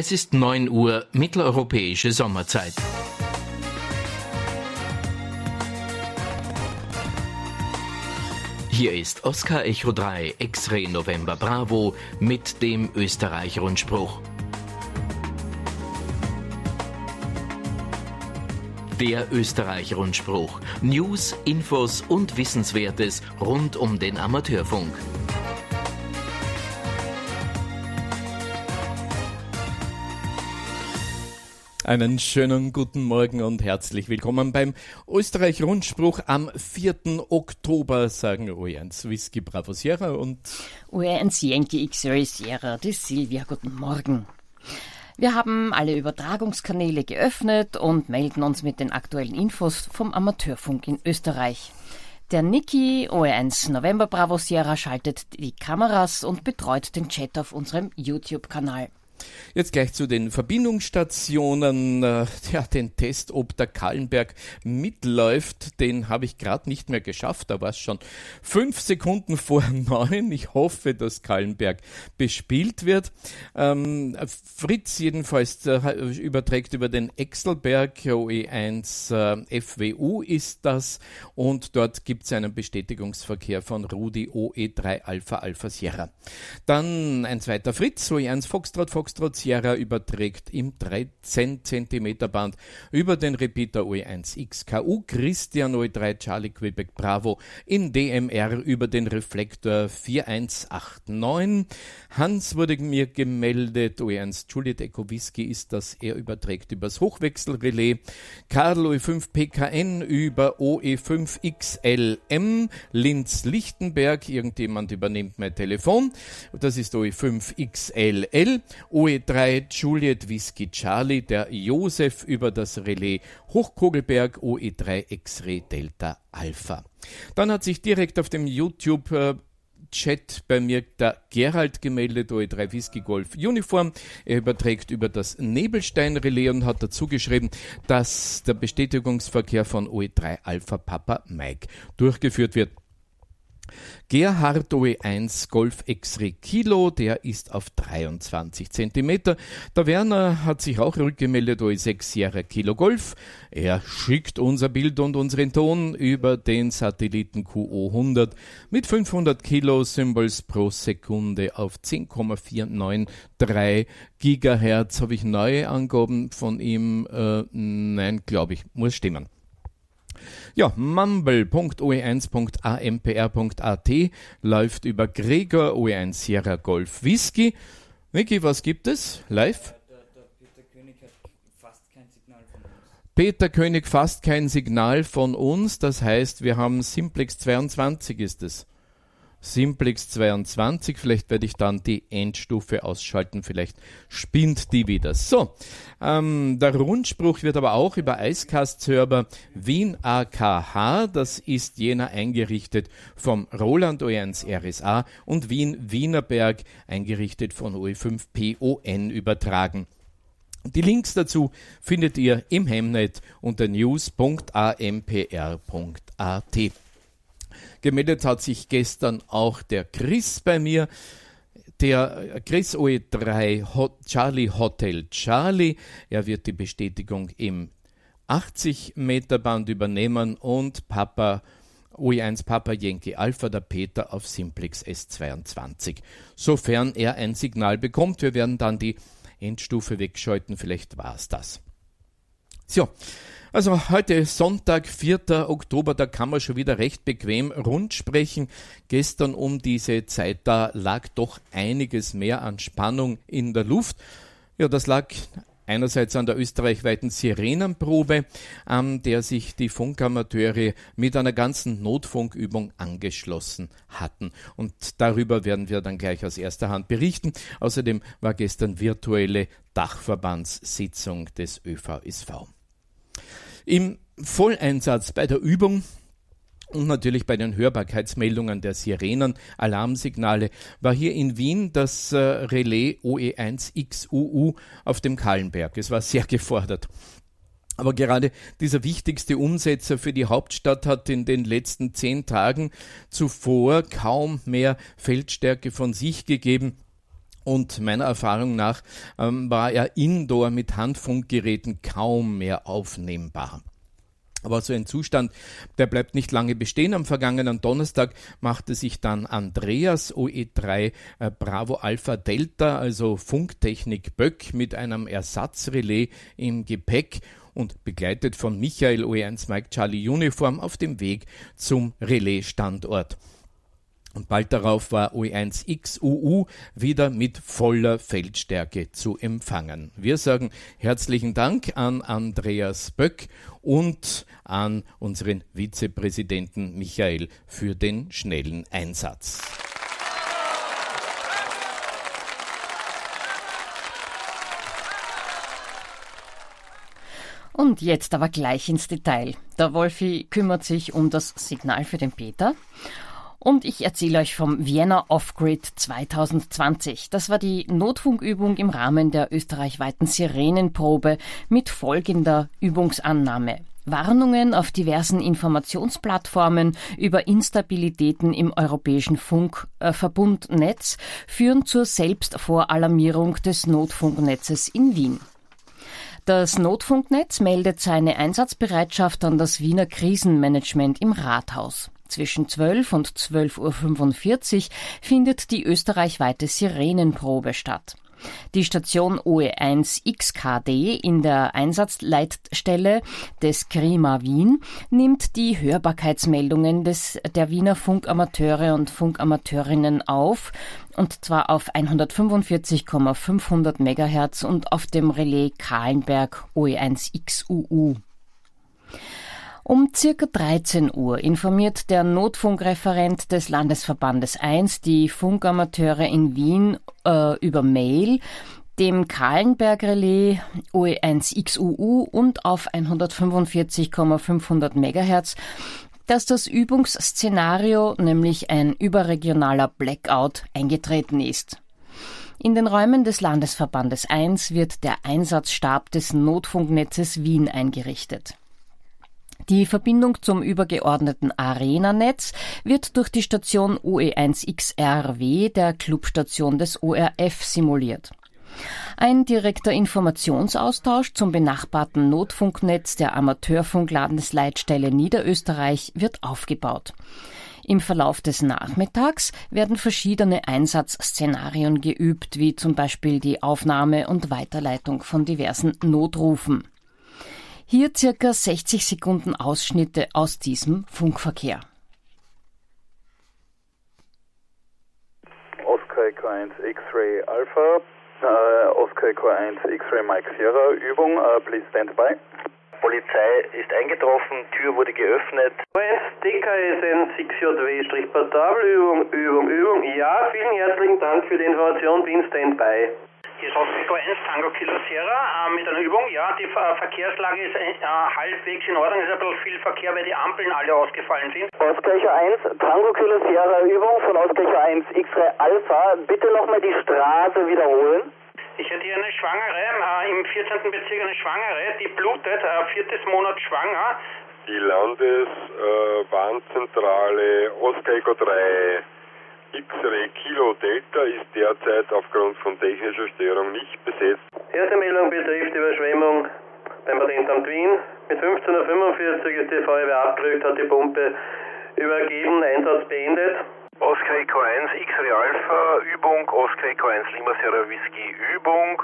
Es ist 9 Uhr mitteleuropäische Sommerzeit. Hier ist Oscar Echo 3 X-Ray November Bravo mit dem Österreich-Rundspruch. Der Österreich-Rundspruch. News, Infos und Wissenswertes rund um den Amateurfunk. Einen schönen guten Morgen und herzlich willkommen beim Österreich-Rundspruch am 4. Oktober, sagen O1 Whisky Bravo Sierra und O1 Yankee X-Ray Sierra, die Silvia, guten Morgen. Wir haben alle Übertragungskanäle geöffnet und melden uns mit den aktuellen Infos vom Amateurfunk in Österreich. Der Niki OE1 November Bravo Sierra schaltet die Kameras und betreut den Chat auf unserem YouTube-Kanal. Jetzt gleich zu den Verbindungsstationen. Äh, ja, den Test, ob der Kallenberg mitläuft, den habe ich gerade nicht mehr geschafft. Da war es schon fünf Sekunden vor neun. Ich hoffe, dass Kallenberg bespielt wird. Ähm, Fritz jedenfalls äh, überträgt über den Exelberg OE1 äh, FWU ist das und dort gibt es einen Bestätigungsverkehr von Rudi OE3 Alpha Alpha Sierra. Dann ein zweiter Fritz, OE1 Foxtrot Fox Foxtrot Sierra überträgt im 13 cm Band über den Repeater OE1 XKU Christian OE3 Charlie Quebec Bravo in DMR über den Reflektor 4189. Hans wurde mir gemeldet, OE1 Juliet Echo Whisky ist das, er überträgt übers Hochwechselrelais. Karl OE5 PKN über OE5 XLM Linz Lichtenberg, irgendjemand übernimmt mein Telefon, das ist OE5 XLL. OE3 Juliet Whisky Charlie, der Josef über das Relais Hochkogelberg OE3 X-Ray Delta Alpha. Dann hat sich direkt auf dem YouTube äh, Chat bei mir der Gerald gemeldet, OE3 Whisky Golf Uniform. Er überträgt über das Nebelstein-Relais und hat dazu geschrieben, dass der Bestätigungsverkehr von OE3 Alpha Papa Mike durchgeführt wird. Gerhard OE1 Golf X-Ray Kilo, der ist auf 23 cm. Der Werner hat sich auch rückgemeldet, OE6 Sierra Kilo Golf. Er schickt unser Bild und unseren Ton über den Satelliten QO100 mit 500 Kilo Symbols pro Sekunde auf 10,493 Gigahertz. Habe ich neue Angaben von ihm? Äh, nein, glaube ich, muss stimmen. Ja, mumble.oe1.ampr.at läuft über Gregor OE1 Sierra Golf Whisky. Vicky, was gibt es? Live? Peter König fast kein Signal von uns. Das heißt, wir haben Simplex 22 ist es. Simplex 22. Vielleicht werde ich dann die Endstufe ausschalten. Vielleicht spinnt die wieder. So, ähm, der Rundspruch wird aber auch über Icecast-Server Wien AKH, das ist jener eingerichtet vom Roland OE1 RSA und Wien Wienerberg eingerichtet von OE5PON übertragen. Die Links dazu findet ihr im Hemnet unter news.ampr.at. Gemeldet hat sich gestern auch der Chris bei mir. Der Chris OE3 Hot Charlie Hotel Charlie. Er wird die Bestätigung im 80 Meter Band übernehmen und Papa OE1 Papa Yankee Alpha der Peter auf Simplex S22. Sofern er ein Signal bekommt, wir werden dann die Endstufe wegschalten, vielleicht war es das. So, also heute Sonntag, 4. Oktober, da kann man schon wieder recht bequem rund sprechen. Gestern um diese Zeit, da lag doch einiges mehr an Spannung in der Luft. Ja, das lag einerseits an der österreichweiten Sirenenprobe, an der sich die Funkamateure mit einer ganzen Notfunkübung angeschlossen hatten. Und darüber werden wir dann gleich aus erster Hand berichten. Außerdem war gestern virtuelle Dachverbandssitzung des ÖVSV. Im Volleinsatz bei der Übung und natürlich bei den Hörbarkeitsmeldungen der Sirenen, Alarmsignale, war hier in Wien das äh, Relais OE1XUU auf dem Kallenberg. Es war sehr gefordert. Aber gerade dieser wichtigste Umsetzer für die Hauptstadt hat in den letzten zehn Tagen zuvor kaum mehr Feldstärke von sich gegeben Und meiner Erfahrung nach ähm, war er indoor mit Handfunkgeräten kaum mehr aufnehmbar. Aber so ein Zustand, der bleibt nicht lange bestehen. Am vergangenen Donnerstag machte sich dann Andreas OE3 äh, Bravo Alpha Delta, also Funktechnik Böck, mit einem Ersatzrelais im Gepäck und begleitet von Michael OE1 Mike Charlie Uniform auf dem Weg zum Relais-Standort. Und bald darauf war OE1XUU wieder mit voller Feldstärke zu empfangen. Wir sagen herzlichen Dank an Andreas Böck und an unseren Vizepräsidenten Michael für den schnellen Einsatz. Und jetzt aber gleich ins Detail. Der Wolfi kümmert sich um das Signal für den Peter und ich erzähle euch vom Vienna Off-Grid 2020. Das war die Notfunkübung im Rahmen der österreichweiten Sirenenprobe mit folgender Übungsannahme. Warnungen auf diversen Informationsplattformen über Instabilitäten im europäischen Funkverbundnetz führen zur Selbstvoralarmierung des Notfunknetzes in Wien. Das Notfunknetz meldet seine Einsatzbereitschaft an das Wiener Krisenmanagement im Rathaus. Zwischen 12 und 12.45 Uhr findet die österreichweite Sirenenprobe statt. Die Station OE1 XKD in der Einsatzleitstelle des Grima Wien nimmt die Hörbarkeitsmeldungen des, der Wiener Funkamateure und Funkamateurinnen auf, und zwar auf 145,500 MHz und auf dem Relais Kahlenberg OE1 XUU. Um circa 13 Uhr informiert der Notfunkreferent des Landesverbandes 1 die Funkamateure in Wien äh, über Mail, dem Kahlenberg Relais OE1XUU und auf 145,500 MHz, dass das Übungsszenario, nämlich ein überregionaler Blackout, eingetreten ist. In den Räumen des Landesverbandes 1 wird der Einsatzstab des Notfunknetzes Wien eingerichtet. Die Verbindung zum übergeordneten Arena-Netz wird durch die Station OE1XRW der Clubstation des ORF simuliert. Ein direkter Informationsaustausch zum benachbarten Notfunknetz der Amateurfunkladensleitstelle Niederösterreich wird aufgebaut. Im Verlauf des Nachmittags werden verschiedene Einsatzszenarien geübt, wie zum Beispiel die Aufnahme und Weiterleitung von diversen Notrufen. Hier circa 60 Sekunden Ausschnitte aus diesem Funkverkehr. Oscar Echo 1 X-Ray Alpha, uh, Oscar Echo 1 X-Ray Mike Sierra, Übung, uh, please stand by. Polizei ist eingetroffen, Tür wurde geöffnet. 1 DKSN 6JW-Portabel, Übung, Übung, Übung. Ja, vielen herzlichen Dank für die Information, bin Standby. Hier ist Oscar 1 Tango Kilo Sierra äh, mit einer Übung. Ja, die Ver Verkehrslage ist äh, halbwegs in Ordnung. Es ist ein bisschen viel Verkehr, weil die Ampeln alle ausgefallen sind. Oscar 1 Tango Kilo Sierra Übung von Oscar 1 X-Ray Alpha. Bitte nochmal die Straße wiederholen. Ich hätte hier eine Schwangere, äh, im 14. Bezirk eine Schwangere, die blutet, äh, viertes Monat schwanger. Die Landeswarnzentrale äh, Oscar 3 X-Ray Kilo Delta ist derzeit aufgrund von technischer Störung nicht besetzt. Erste Meldung betrifft Überschwemmung beim Patentamt Wien. Mit 15.45 Uhr ist die Feuerwehr abgerückt, hat die Pumpe übergeben, Einsatz beendet. Oscar Echo 1 X-Ray Alpha Übung, Oscar Echo 1 Lima Sierra Whisky Übung.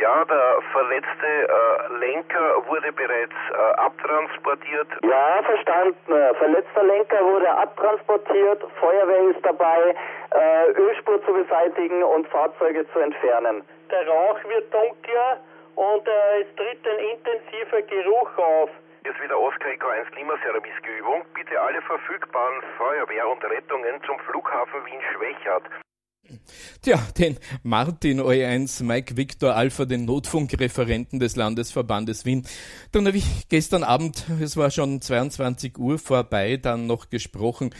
Ja, der verletzte äh, Lenker wurde bereits äh, abtransportiert. Ja, verstanden. Verletzter Lenker wurde abtransportiert, Feuerwehr ist dabei, äh, Ölspur zu beseitigen und Fahrzeuge zu entfernen. Der Rauch wird dunkler und äh, es tritt ein intensiver Geruch auf. Hier ist wieder Oscar Echo 1 Lima Übung. Bitte alle verfügbaren Feuerwehr und Rettungen zum Flughafen Wien-Schwächert. Tja, den Martin OE1 Mike Victor Alpha, den Notfunkreferenten des Landesverbandes Wien. Dann habe ich gestern Abend, es war schon 22 Uhr vorbei, dann noch gesprochen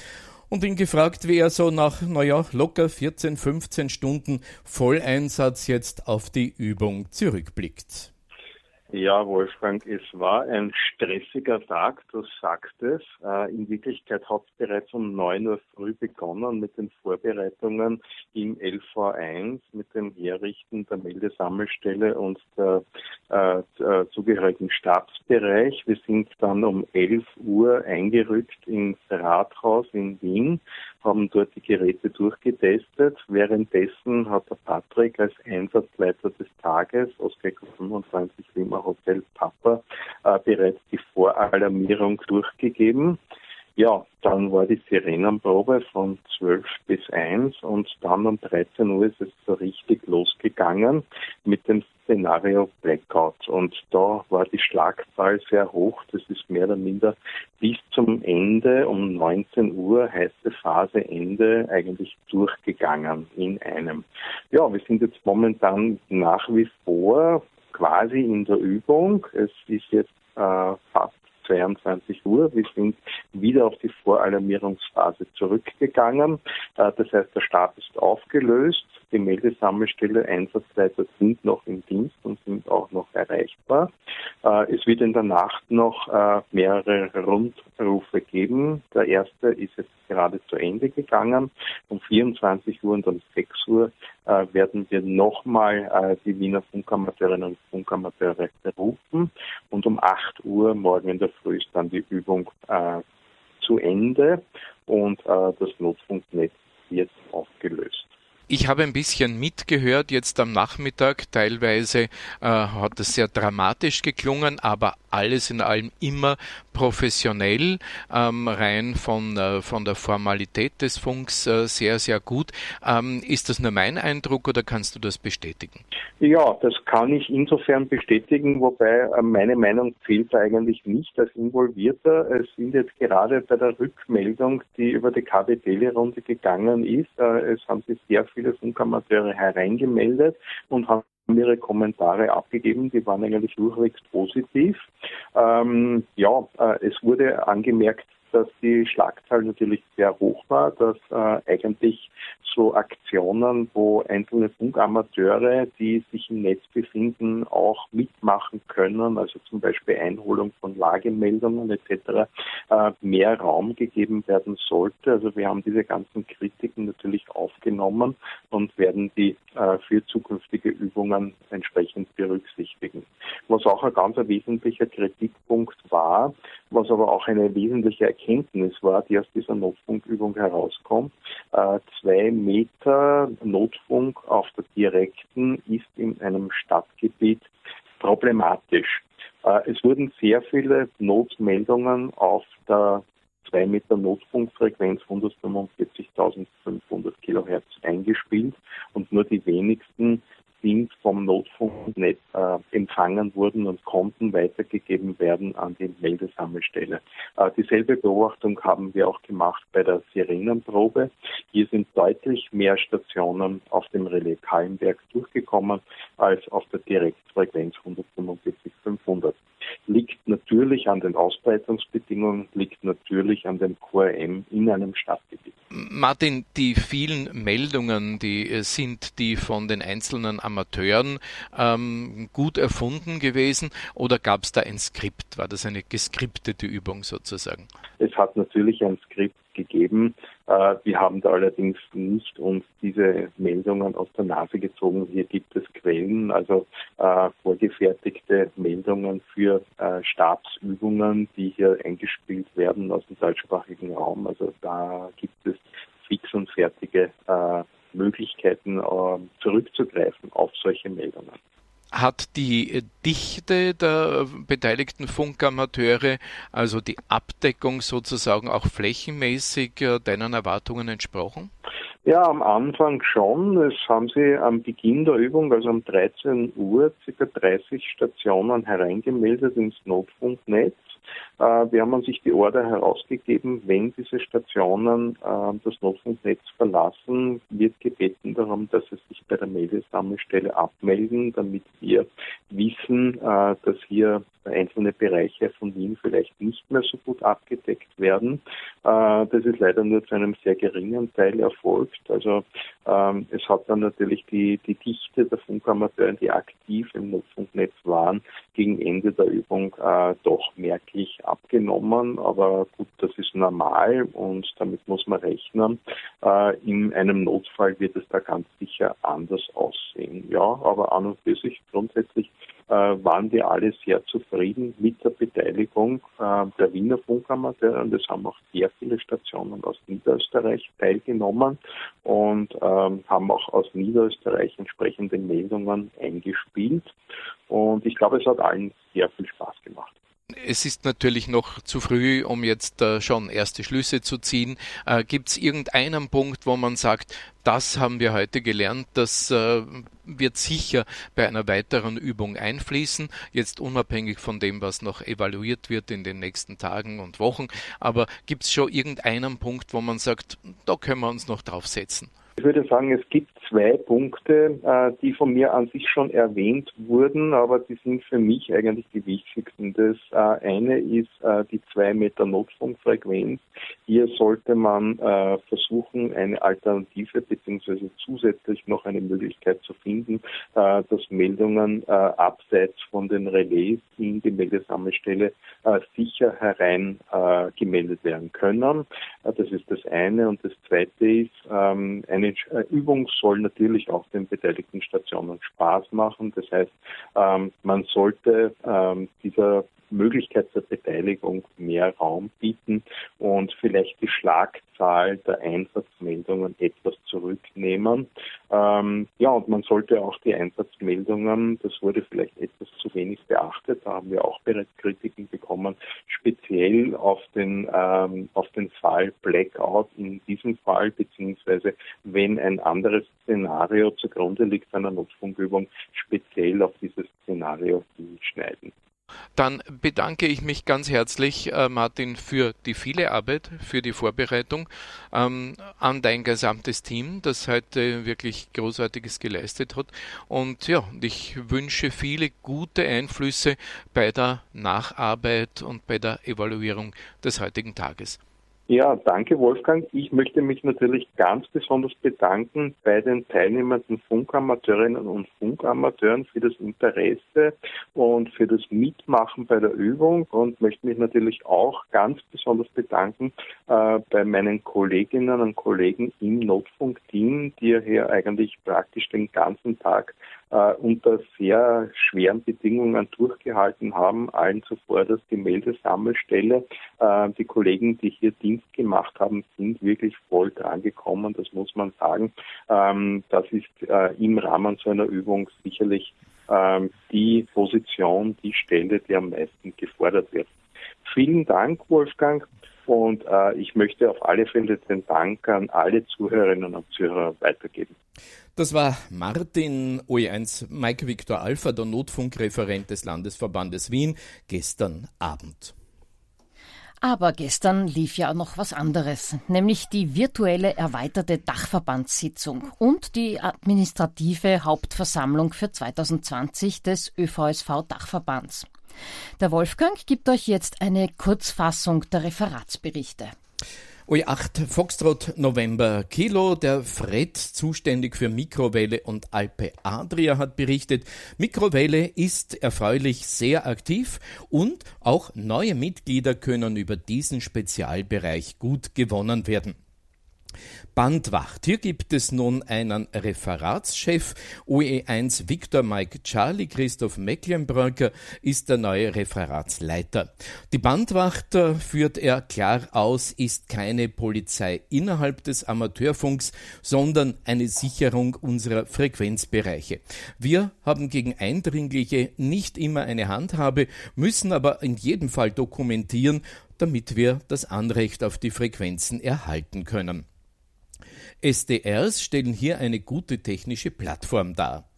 und ihn gefragt, wie er so nach, naja, locker 14, 15 Stunden Volleinsatz jetzt auf die Übung zurückblickt. Ja, Wolfgang, es war ein stressiger Tag, du sagst es. Äh, in Wirklichkeit hat es bereits um 9 Uhr früh begonnen mit den Vorbereitungen im LV1, mit dem Herrichten der Meldesammelstelle und der äh, zugehörigen Stabsbereich. Wir sind dann um 11 Uhr eingerückt ins Rathaus in Wien, haben dort die Geräte durchgetestet. Währenddessen hat der Patrick als Einsatzleiter des Tages, Oscar 25 Lima Hotel Papa äh, bereits die Voralarmierung durchgegeben. Ja, dann war die Sirenenprobe von 12 bis 1 und dann um 13 Uhr ist es so richtig losgegangen mit dem Szenario Blackout. Und da war die Schlagzahl sehr hoch. Das ist mehr oder minder bis zum Ende um 19 Uhr, heiße Phase Ende, eigentlich durchgegangen in einem. Ja, wir sind jetzt momentan nach wie vor quasi in der Übung. Es ist jetzt äh, fast 22 Uhr. Wir sind wieder auf die Voralarmierungsphase zurückgegangen. Äh, das heißt, der Start ist aufgelöst. Die Meldesammelstelle, Einsatzleiter sind noch im Dienst und sind auch noch erreichbar. Äh, es wird in der Nacht noch äh, mehrere Rundrufe geben. Der erste ist jetzt gerade zu Ende gegangen. Um 24 Uhr und um 6 Uhr werden wir nochmal die Wiener Funkamateurinnen und Funkamateure berufen. Und um 8 Uhr morgen in der Früh ist dann die Übung zu Ende und das Notfunknetz. Ich habe ein bisschen mitgehört jetzt am Nachmittag. Teilweise äh, hat es sehr dramatisch geklungen, aber alles in allem immer professionell, ähm, rein von, äh, von der Formalität des Funks äh, sehr, sehr gut. Ähm, ist das nur mein Eindruck oder kannst du das bestätigen? Ja, das kann ich insofern bestätigen, wobei äh, meine Meinung zählt eigentlich nicht als Involvierter. Es sind jetzt gerade bei der Rückmeldung, die über die KW-Tele-Runde gegangen ist, äh, es haben sich sehr viele Funkamateure hereingemeldet und haben ihre Kommentare abgegeben, die waren eigentlich durchwegs positiv. Ähm, ja, äh, es wurde angemerkt, dass die Schlagzahl natürlich sehr hoch war, dass äh, eigentlich so Aktionen, wo einzelne Funkamateure, die sich im Netz befinden, auch mitmachen können, also zum Beispiel Einholung von Lagemeldungen etc., äh, mehr Raum gegeben werden sollte. Also wir haben diese ganzen Kritiken natürlich aufgenommen und werden die äh, für zukünftige Übungen entsprechend berücksichtigen. Was auch ein ganz wesentlicher Kritikpunkt war, was aber auch eine wesentliche Erkenntnis war, die aus dieser Notfunkübung herauskommt. Äh, zwei Meter Notfunk auf der direkten ist in einem Stadtgebiet problematisch. Äh, es wurden sehr viele Notmeldungen auf der 2 Meter Notfunkfrequenz 145.500 Kilohertz eingespielt und nur die wenigsten sind vom Notfunknetz äh, empfangen wurden und konnten weitergegeben werden an die Meldesammelstelle. Äh, dieselbe Beobachtung haben wir auch gemacht bei der Sirenenprobe. Hier sind deutlich mehr Stationen auf dem Relais Kallenberg durchgekommen als auf der Direktfrequenz 145.500 liegt natürlich an den Ausbreitungsbedingungen, liegt natürlich an dem QRM in einem Stadtgebiet. Martin, die vielen Meldungen, die sind die von den einzelnen Amateuren ähm, gut erfunden gewesen oder gab es da ein Skript? War das eine geskriptete Übung sozusagen? Es hat natürlich ein Skript gegeben. Äh, wir haben da allerdings nicht uns diese Meldungen aus der Nase gezogen. Hier gibt es Quellen, also äh, vorgefertigte Meldungen für äh, Stabsübungen, die hier eingespielt werden aus dem deutschsprachigen Raum. Also da gibt es fix und fertige äh, Möglichkeiten äh, zurückzugreifen auf solche Meldungen. Hat die Dichte der beteiligten Funkamateure, also die Abdeckung sozusagen auch flächenmäßig äh, deinen Erwartungen entsprochen? Ja, am Anfang schon. Es haben sie am Beginn der Übung, also um 13 Uhr, ca. 30 Stationen hereingemeldet ins Notfunknetz. Äh, wir haben sich die Order herausgegeben, wenn diese Stationen äh, das Notfunknetz verlassen, wird gebeten darum, dass sie sich bei der Meldesammelstelle abmelden, damit wir wissen, äh, dass hier einzelne Bereiche von Wien vielleicht nicht mehr so gut abgedeckt werden. Das ist leider nur zu einem sehr geringen Teil erfolgt. Also ähm, es hat dann natürlich die, die Dichte der Funkamateure, die aktiv im Notfunknetz waren, gegen Ende der Übung äh, doch merklich abgenommen. Aber gut, das ist normal und damit muss man rechnen. Äh, in einem Notfall wird es da ganz sicher anders aussehen. Ja, aber an und für sich grundsätzlich waren wir alle sehr zufrieden mit der Beteiligung äh, der Wiener Funkamateure und es haben auch sehr viele Stationen aus Niederösterreich teilgenommen und ähm, haben auch aus Niederösterreich entsprechende Meldungen eingespielt und ich glaube, es hat allen sehr viel Spaß gemacht. Es ist natürlich noch zu früh, um jetzt äh, schon erste Schlüsse zu ziehen. Äh, Gibt es irgendeinen Punkt, wo man sagt, das haben wir heute gelernt, das äh, wird sicher bei einer weiteren Übung einfließen, jetzt unabhängig von dem, was noch evaluiert wird in den nächsten Tagen und Wochen. Aber gibt es schon irgendeinen Punkt, wo man sagt, da können wir uns noch draufsetzen? Ich würde sagen, es gibt zwei Punkte, äh, die von mir an sich schon erwähnt wurden, aber die sind für mich eigentlich die wichtigsten. Das äh, eine ist äh, die 2 Meter Notfunkfrequenz. Hier sollte man versuchen, eine Alternative beziehungsweise zusätzlich noch eine Möglichkeit zu finden, dass Meldungen abseits von den Relais in die Meldesammelstelle sicher herein gemeldet werden können. Das ist das eine. Und das zweite ist, ähm, eine Übung soll natürlich auch den beteiligten Stationen Spaß machen. Das heißt, ähm, man sollte ähm, dieser Möglichkeit der Beteiligung mehr Raum bieten und vielleicht die Schlagzahl der Einsatzmeldungen etwas zurücknehmen. Ähm, ja, und man sollte auch die Einsatzmeldungen, das wurde vielleicht etwas zu wenig beachtet, da haben wir auch bereits Kritiken bekommen, speziell auf den, ähm, auf den Fall Blackout in diesem Fall, beziehungsweise wenn ein anderes Szenario zugrunde liegt einer Notfunkübung, speziell auf dieses Szenario hinschneiden. Dann bedanke ich mich ganz herzlich, äh, Martin, für die viele Arbeit, für die Vorbereitung, ähm, an dein gesamtes Team, das heute wirklich Großartiges geleistet hat. Und ja, ich wünsche viele gute Einflüsse bei der Nacharbeit und bei der Evaluierung des heutigen Tages. Ja, danke Wolfgang. Ich möchte mich natürlich ganz besonders bedanken bei den teilnehmenden Funkamateurinnen und Funkamateuren für das Interesse und für das Mitmachen bei der Übung und möchte mich natürlich auch ganz besonders bedanken äh, bei meinen Kolleginnen und Kollegen im Notfunkteam, die hier eigentlich praktisch den ganzen Tag äh, unter sehr schweren Bedingungen durchgehalten haben, allen zuvor, dass die Meldesammelstelle, äh, die Kollegen, die hier Dienst gemacht haben, sind wirklich voll dran gekommen, das muss man sagen. Ähm, das ist äh, im Rahmen so einer Übung sicherlich ähm, die Position, die Stelle, die am meisten gefordert wird. Vielen Dank, Wolfgang. Und äh, ich möchte auf alle Fälle den Dank an alle Zuhörerinnen und Zuhörer weitergeben. Das war Martin OE1 Mike Victor Alpha, der Notfunkreferent des Landesverbandes Wien, gestern Abend. Aber gestern lief ja noch was anderes, nämlich die virtuelle erweiterte Dachverbandssitzung und die administrative Hauptversammlung für 2020 des ÖVSV Dachverbands. Der Wolfgang gibt euch jetzt eine Kurzfassung der Referatsberichte. OE8 Foxtrot November Kilo. Der Fred, zuständig für Mikrowelle und Alpe Adria, hat berichtet, Mikrowelle ist erfreulich sehr aktiv und auch neue Mitglieder können über diesen Spezialbereich gut gewonnen werden. Bandwacht. Hier gibt es nun einen Referatschef. OE1 Victor Mike Charlie Christoph Mecklenbrücker ist der neue Referatsleiter. Die Bandwacht äh, führt er klar aus, ist keine Polizei innerhalb des Amateurfunks, sondern eine Sicherung unserer Frequenzbereiche. Wir haben gegen Eindringliche nicht immer eine Handhabe, müssen aber in jedem Fall dokumentieren, damit wir das Anrecht auf die Frequenzen erhalten können. SDRs stellen hier eine gute technische Plattform dar.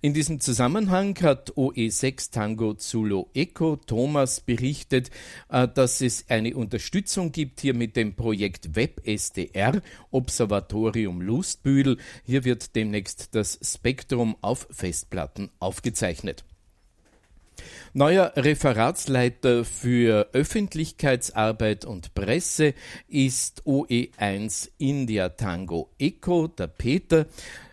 In diesem Zusammenhang hat OE6 Tango Zulu Eco Thomas berichtet, äh, dass es eine Unterstützung gibt hier mit dem Projekt WebSDR Observatorium Lustbüdel. Hier wird demnächst das Spektrum auf Festplatten aufgezeichnet. Neuer Referatsleiter für Öffentlichkeitsarbeit und Presse ist OE1 India Tango Eco, der Peter.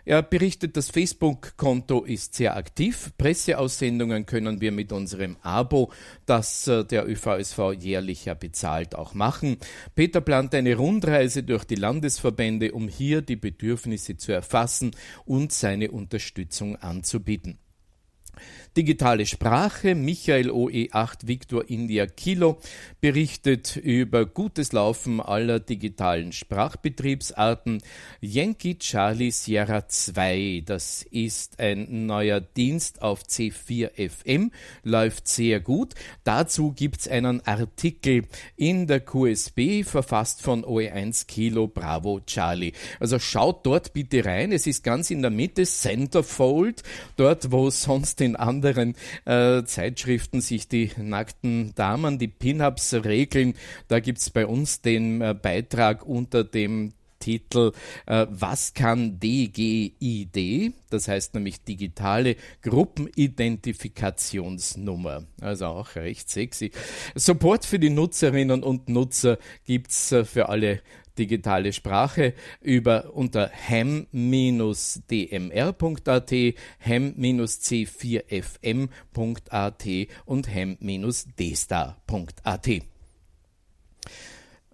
Er berichtet, das Facebook-Konto ist sehr aktiv. Presseaussendungen können wir mit unserem Abo, das äh, der ÖVSV jährlich ja bezahlt, auch machen. Peter plant eine Rundreise durch die Landesverbände, um hier die Bedürfnisse zu erfassen und seine Unterstützung anzubieten. Digitale Sprache. Michael OE8 Victor India Kilo berichtet über gutes Laufen aller digitalen Sprachbetriebsarten. Yankee Charlie Sierra 2, das ist ein neuer Dienst auf C4 FM, läuft sehr gut. Dazu gibt's einen Artikel in der QSB, verfasst von OE1 Kilo Bravo Charlie. Also schaut dort bitte rein. Es ist ganz in der Mitte, Centerfold, dort wo sonst in anderen anderen äh, Zeitschriften sich die nackten Damen, die Pin-Ups regeln. Da gibt es bei uns den äh, Beitrag unter dem Titel äh, Was kann DGID? Das heißt nämlich digitale Gruppenidentifikationsnummer. Also auch recht sexy. Support für die Nutzerinnen und Nutzer gibt's äh, für alle digitale Sprache über unter hem-dmr.at, hem-c4fm.at und hem-dstar.at.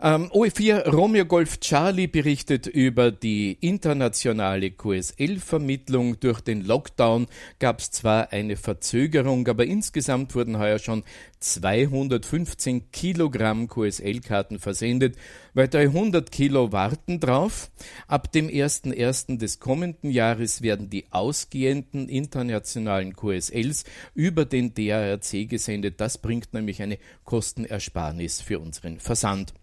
Ähm, OE4 Romeo Golf Charlie berichtet über die internationale QSL-Vermittlung. Durch den Lockdown gab es zwar eine Verzögerung, aber insgesamt wurden heuer schon 215 Kilogramm QSL-Karten versendet. Weitere 100 Kilo warten drauf. Ab dem 1.1. des kommenden Jahres werden die ausgehenden internationalen QSLs über den DARC gesendet. Das bringt nämlich eine Kostenersparnis für unseren Versand.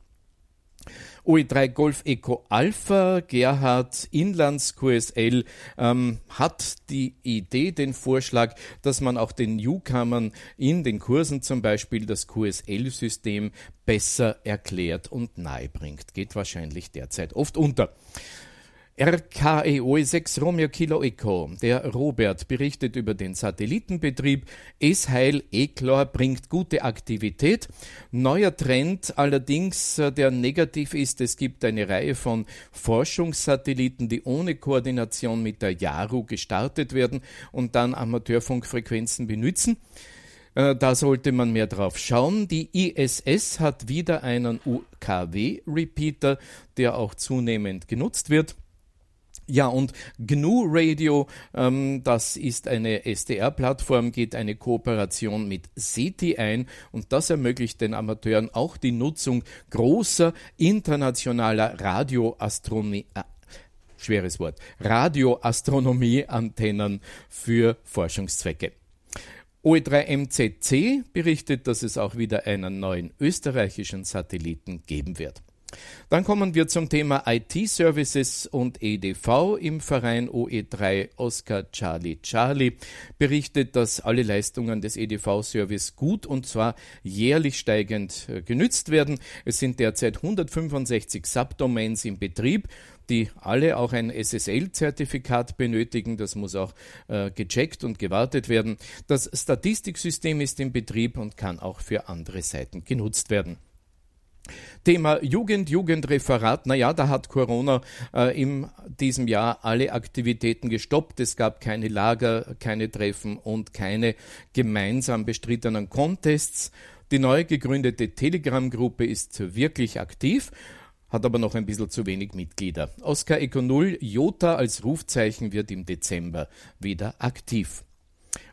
OE3 Golf Eco Alpha, Gerhard Inlands QSL, ähm, hat die Idee, den Vorschlag, dass man auch den Newcomern in den Kursen zum Beispiel das QSL-System besser erklärt und nahe bringt. Geht wahrscheinlich derzeit oft unter. RKEO 6 Romeo Kilo Echo. Der Robert berichtet über den Satellitenbetrieb. Esheil Eklor bringt gute Aktivität. Neuer Trend allerdings, äh, der negativ ist, es gibt eine Reihe von Forschungssatelliten, die ohne Koordination mit der JARU gestartet werden und dann Amateurfunkfrequenzen benutzen. Äh, da sollte man mehr drauf schauen. Die ISS hat wieder einen UKW-Repeater, der auch zunehmend genutzt wird. Ja, und GNU Radio, ähm, das ist eine SDR-Plattform, geht eine Kooperation mit SETI ein und das ermöglicht den Amateuren auch die Nutzung großer internationaler Radioastronomie. Äh, schweres Wort. Radioastronomie-Antennen für Forschungszwecke. OE3MCC berichtet, dass es auch wieder einen neuen österreichischen Satelliten geben wird. Dann kommen wir zum Thema IT-Services und EDV im Verein OE3 Oscar Charlie Charlie berichtet, dass alle Leistungen des EDV-Service gut und zwar jährlich steigend äh, genützt werden. Es sind derzeit 165 Subdomains im Betrieb die alle auch ein SSL-Zertifikat benötigen. Das muss auch äh, gecheckt und gewartet werden. Das Statistiksystem ist in Betrieb und kann auch für andere Seiten genutzt werden. Thema Jugend, Jugendreferat. Naja, da hat Corona äh, in diesem Jahr alle Aktivitäten gestoppt. Es gab keine Lager, keine Treffen und keine gemeinsam bestrittenen Contests. Die neu gegründete Telegram-Gruppe ist wirklich aktiv hat aber noch ein bisschen zu wenig Mitglieder. Oscar Eco 0 Jota als Rufzeichen wird im Dezember wieder aktiv.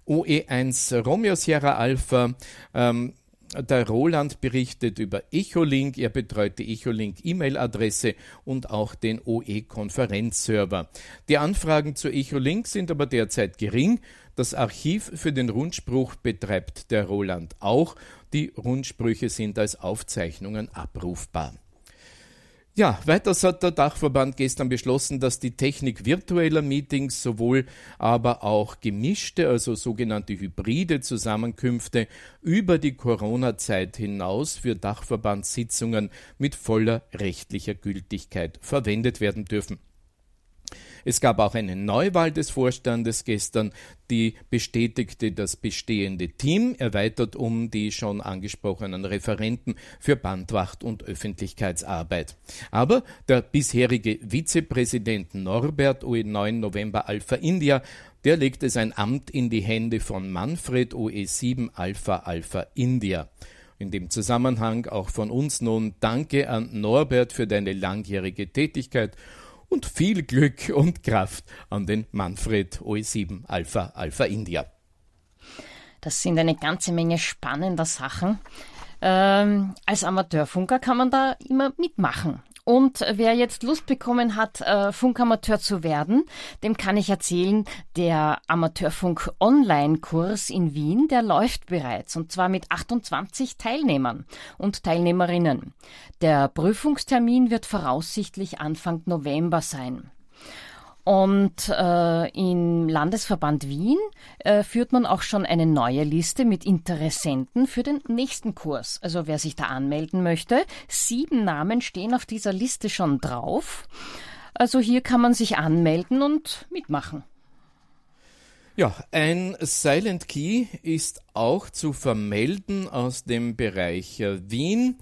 OE1 Romeo Sierra Alpha ähm, der Roland berichtet über Echolink. Er betreut die Echolink E-Mail-Adresse und auch den OE-Konferenzserver. Die Anfragen zu Echolink sind aber derzeit gering. Das Archiv für den Rundspruch betreibt der Roland auch. Die Rundsprüche sind als Aufzeichnungen abrufbar. Ja, weiters hat der Dachverband gestern beschlossen, dass die Technik virtueller Meetings sowohl aber auch gemischte, also sogenannte hybride Zusammenkünfte über die Corona-Zeit hinaus für Dachverbandssitzungen mit voller rechtlicher Gültigkeit verwendet werden dürfen. Es gab auch eine Neuwahl des Vorstandes gestern, die bestätigte das bestehende Team, erweitert um die schon angesprochenen Referenten für Bandwacht und Öffentlichkeitsarbeit. Aber der bisherige Vizepräsident Norbert OE9 November Alpha India, der legte sein Amt in die Hände von Manfred OE7 Alpha Alpha India. In dem Zusammenhang auch von uns nun Danke an Norbert für deine langjährige Tätigkeit und viel Glück und Kraft an den Manfred OE7 Alpha Alpha India. Das sind eine ganze Menge spannender Sachen. Ähm, als Amateurfunker kann man da immer mitmachen. Und wer jetzt Lust bekommen hat, äh, Funkamateur zu werden, dem kann ich erzählen, der Amateurfunk Online-Kurs in Wien, der läuft bereits und zwar mit 28 Teilnehmern und Teilnehmerinnen. Der Prüfungstermin wird voraussichtlich Anfang November sein. Und äh, im Landesverband Wien äh, führt man auch schon eine neue Liste mit Interessenten für den nächsten Kurs. Also wer sich da anmelden möchte, sieben Namen stehen auf dieser Liste schon drauf. Also hier kann man sich anmelden und mitmachen. Ja, ein Silent Key ist auch zu vermelden aus dem Bereich äh, Wien.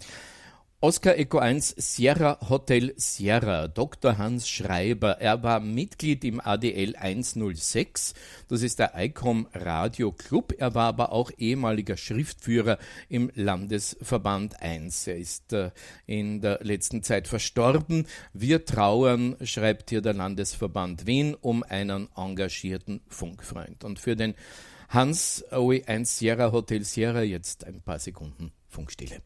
Oscar Eco 1 Sierra Hotel Sierra, Dr. Hans Schreiber. Er war Mitglied im ADL 106. Das ist der ICOM Radio Club. Er war aber auch ehemaliger Schriftführer im Landesverband 1. Er ist äh, in der letzten Zeit verstorben. Wir trauern, schreibt hier der Landesverband Wien, um einen engagierten Funkfreund. Und für den Hans OE1 Sierra Hotel Sierra jetzt ein paar Sekunden Funkstille.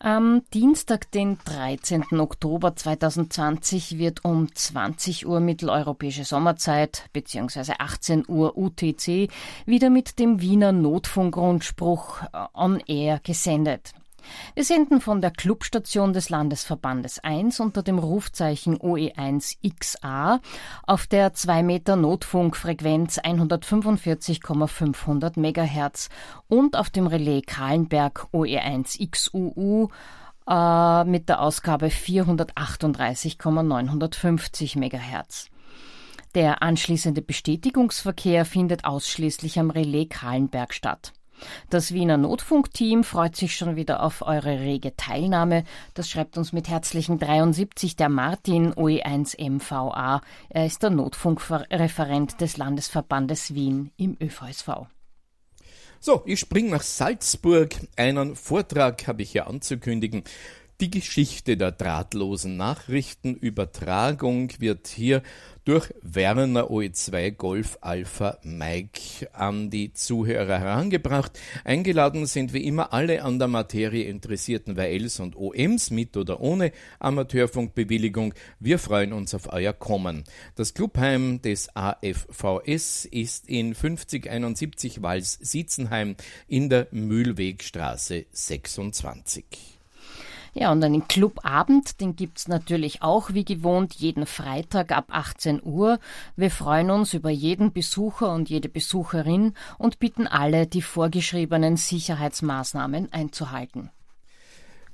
Am Dienstag, den 13. Oktober 2020, wird um 20 Uhr mitteleuropäische Sommerzeit bzw. 18 Uhr UTC wieder mit dem Wiener Notfunkgrundspruch äh, on Air gesendet. Wir senden von der Clubstation des Landesverbandes 1 unter dem Rufzeichen OE1XA auf der 2 Meter Notfunkfrequenz 145,500 MHz und auf dem Relais Kahlenberg OE1XUU äh, mit der Ausgabe 438,950 MHz. Der anschließende Bestätigungsverkehr findet ausschließlich am Relais Kahlenberg statt. Das Wiener Notfunkteam freut sich schon wieder auf eure rege Teilnahme. Das schreibt uns mit herzlichen 73 der Martin OE1 MVA. Er ist der Notfunkreferent des Landesverbandes Wien im ÖVSV. So, ich spring nach Salzburg. Einen Vortrag habe ich hier anzukündigen. Die Geschichte der drahtlosen Nachrichtenübertragung wird hier durch Werner OE2 Golf Alpha Mike an die Zuhörer herangebracht. Eingeladen sind wie immer alle an der Materie interessierten WLs und OMs mit oder ohne Amateurfunkbewilligung. Wir freuen uns auf euer Kommen. Das Clubheim des AFVS ist in 5071 Wals-Sitzenheim in der Mühlwegstraße 26. Ja, und einen Clubabend, den gibt's natürlich auch wie gewohnt jeden Freitag ab 18 Uhr. Wir freuen uns über jeden Besucher und jede Besucherin und bitten alle, die vorgeschriebenen Sicherheitsmaßnahmen einzuhalten.